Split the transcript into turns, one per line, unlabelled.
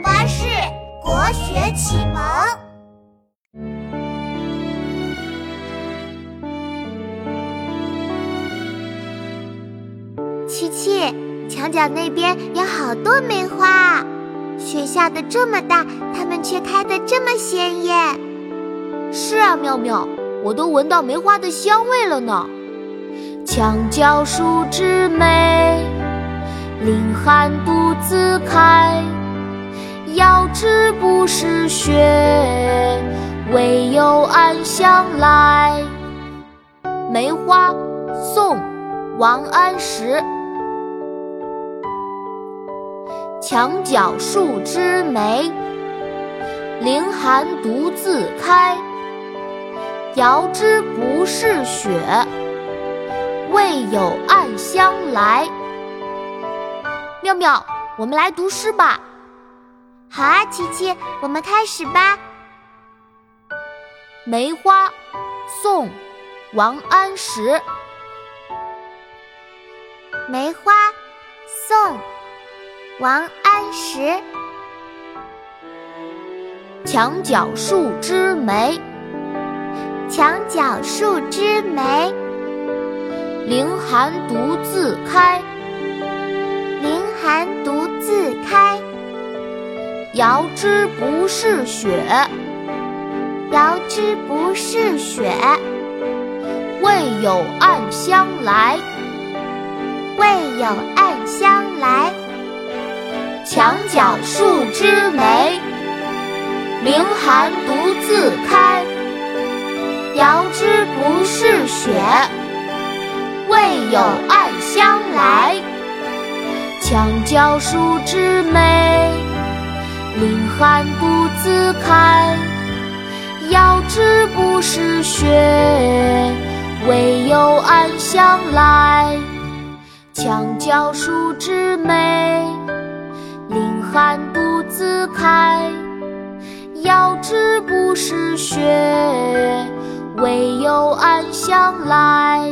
巴士国学启蒙。
琪琪，墙角那边有好多梅花，雪下的这么大，它们却开得这么鲜艳。
是啊，妙妙，我都闻到梅花的香味了呢。墙角数枝梅，凌寒独自开。遥知不是雪，为有暗香来。梅花，宋·王安石。墙角数枝梅，凌寒独自开。遥知不是雪，为有暗香来。妙妙，我们来读诗吧。
好啊，琪琪，我们开始吧。
梅花，宋·王安石。
梅花，宋。王安石。
墙角数枝梅，
墙角数枝梅，
凌寒独自开，遥知不是雪，
遥知不是雪。
为有暗香来，
为有暗香来。
墙角数枝梅，凌寒独自开。遥知不是雪，为有暗香来。墙角数枝梅，凌寒独自开。遥知不是雪，为有暗香来。墙角数枝梅。凌寒独自开，遥知不是雪，为有暗香来。